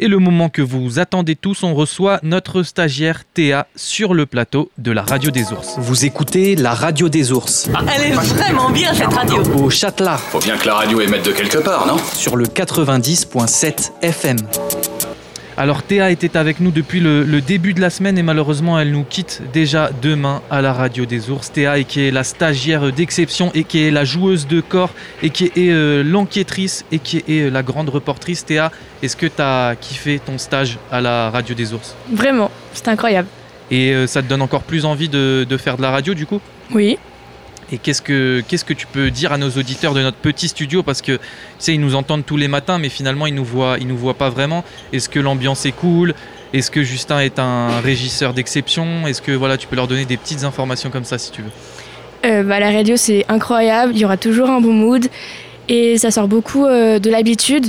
Et le moment que vous attendez tous, on reçoit notre stagiaire Théa sur le plateau de la radio des ours. Vous écoutez la radio des ours Ah, elle est vraiment bien cette radio. au Châtelard Faut bien que la radio émette de quelque part, non? Sur le 90.7 FM. Alors Théa était avec nous depuis le, le début de la semaine et malheureusement elle nous quitte déjà demain à la radio des ours. Théa et qui est la stagiaire d'exception et qui est la joueuse de corps et qui est euh, l'enquêtrice et qui est euh, la grande reportrice. Théa, est-ce que tu as kiffé ton stage à la radio des ours? Vraiment, c'était incroyable. Et euh, ça te donne encore plus envie de, de faire de la radio du coup? Oui. Et qu'est-ce que qu'est-ce que tu peux dire à nos auditeurs de notre petit studio? Parce que tu sais ils nous entendent tous les matins mais finalement ils nous voient ils nous voient pas vraiment. Est-ce que l'ambiance est cool? Est-ce que Justin est un régisseur d'exception? Est-ce que voilà tu peux leur donner des petites informations comme ça si tu veux? Euh, bah, la radio, c'est incroyable. Il y aura toujours un bon mood. Et ça sort beaucoup euh, de l'habitude.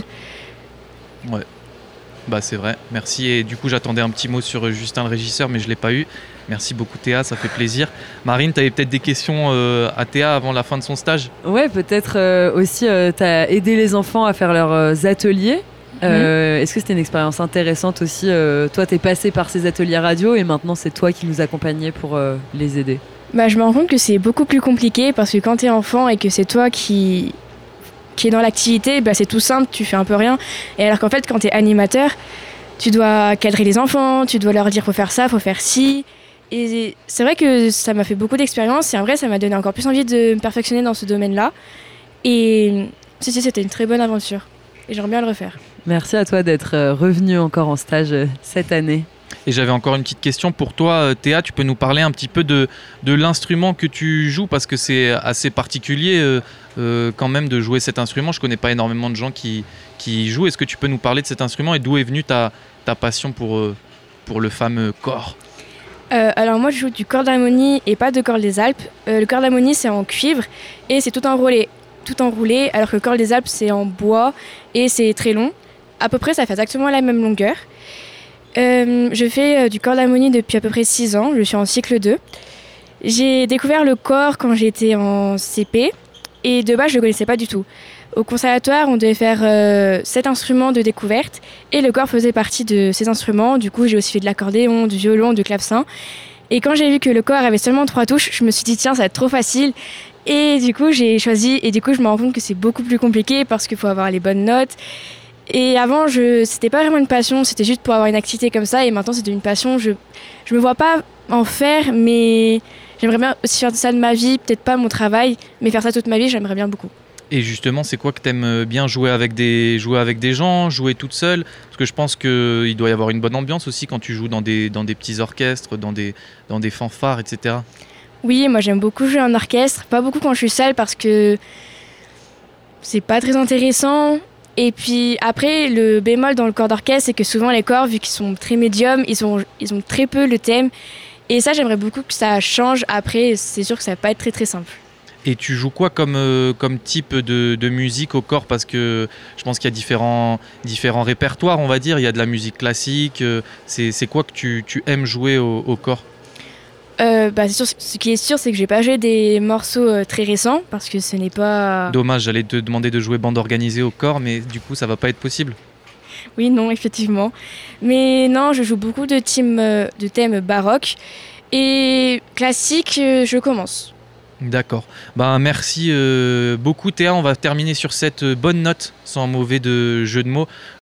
Bah c'est vrai. Merci et du coup j'attendais un petit mot sur euh, Justin le régisseur mais je l'ai pas eu. Merci beaucoup Théa, ça fait plaisir. Marine, tu avais peut-être des questions euh, à Théa avant la fin de son stage? Ouais, peut-être euh, aussi, tu as aidé les enfants à faire leurs euh, ateliers. Euh, Est-ce que c'était une expérience intéressante aussi euh, Toi, tu es passé par ces ateliers radio et maintenant, c'est toi qui nous accompagnais pour euh, les aider? Bah, je me rends compte que c'est beaucoup plus compliqué parce que quand tu es enfant et que c'est toi qui, qui est dans l'activité, bah, c'est tout simple, tu fais un peu rien. Et alors qu'en fait, quand tu es animateur, tu dois cadrer les enfants, tu dois leur dire faut faire ça, faut faire ci. Et c'est vrai que ça m'a fait beaucoup d'expérience et en vrai, ça m'a donné encore plus envie de me perfectionner dans ce domaine-là. Et si, si, c'était une très bonne aventure. Et j'aimerais bien le refaire. Merci à toi d'être euh, revenu encore en stage euh, cette année. Et j'avais encore une petite question pour toi, euh, Théa. Tu peux nous parler un petit peu de, l'instrument que tu joues parce que c'est assez particulier euh, euh, quand même de jouer cet instrument. Je connais pas énormément de gens qui, qui jouent. Est-ce que tu peux nous parler de cet instrument et d'où est venue ta, ta passion pour, pour le fameux corps? Alors moi je joue du corps d'harmonie et pas de corps des Alpes. Le corps d'harmonie c'est en cuivre et c'est tout enroulé, tout enroulé, alors que le corps des Alpes c'est en bois et c'est très long. À peu près ça fait exactement la même longueur. Euh, je fais euh, du corps d'harmonie depuis à peu près 6 ans, je suis en cycle 2. J'ai découvert le corps quand j'étais en CP et de base je ne connaissais pas du tout. Au conservatoire, on devait faire euh, sept instruments de découverte et le corps faisait partie de ces instruments. Du coup, j'ai aussi fait de l'accordéon, du violon, du clavecin. Et quand j'ai vu que le corps avait seulement trois touches, je me suis dit tiens, ça va être trop facile. Et du coup, j'ai choisi et du coup, je me rends compte que c'est beaucoup plus compliqué parce qu'il faut avoir les bonnes notes. Et avant, je c'était pas vraiment une passion, c'était juste pour avoir une activité comme ça et maintenant c'est une passion. Je je me vois pas en faire mais j'aimerais bien aussi faire ça de ma vie, peut-être pas mon travail, mais faire ça toute ma vie, j'aimerais bien beaucoup. Et justement, c'est quoi que t'aimes euh, bien jouer avec des jouer avec des gens, jouer toute seule? Parce que je pense que il doit y avoir une bonne ambiance aussi quand tu joues dans des dans des petits orchestres, dans des dans des fanfares, etc. Oui, moi j'aime beaucoup jouer en orchestre, pas beaucoup quand je suis seule parce que c'est pas très intéressant. Et puis après, le bémol dans le corps d'orchestre, c'est que souvent les corps, vu qu'ils sont très médiums, ils ont, ils ont très peu le thème. Et ça, j'aimerais beaucoup que ça change après. C'est sûr que ça va pas être très très simple. Et tu joues quoi comme, euh, comme type de, de musique au corps? Parce que je pense qu'il y a différents, différents répertoires, on va dire. Il y a de la musique classique. euh, C'est quoi que tu, tu aimes jouer au corps? Euh, bah, sûr, ce qui est sûr, c'est que j'ai pas joué des morceaux euh, très récents parce que ce n'est pas. Dommage, j'allais te demander de jouer bande organisée au corps, mais du coup, ça va pas être possible. Oui, non, effectivement. Mais non, je joue beaucoup de, thèmes, euh, de thèmes baroques. Et classique, euh, je commence. D'accord. Ben, merci beaucoup Théa. On va terminer sur cette bonne note, sans mauvais de jeu de mots.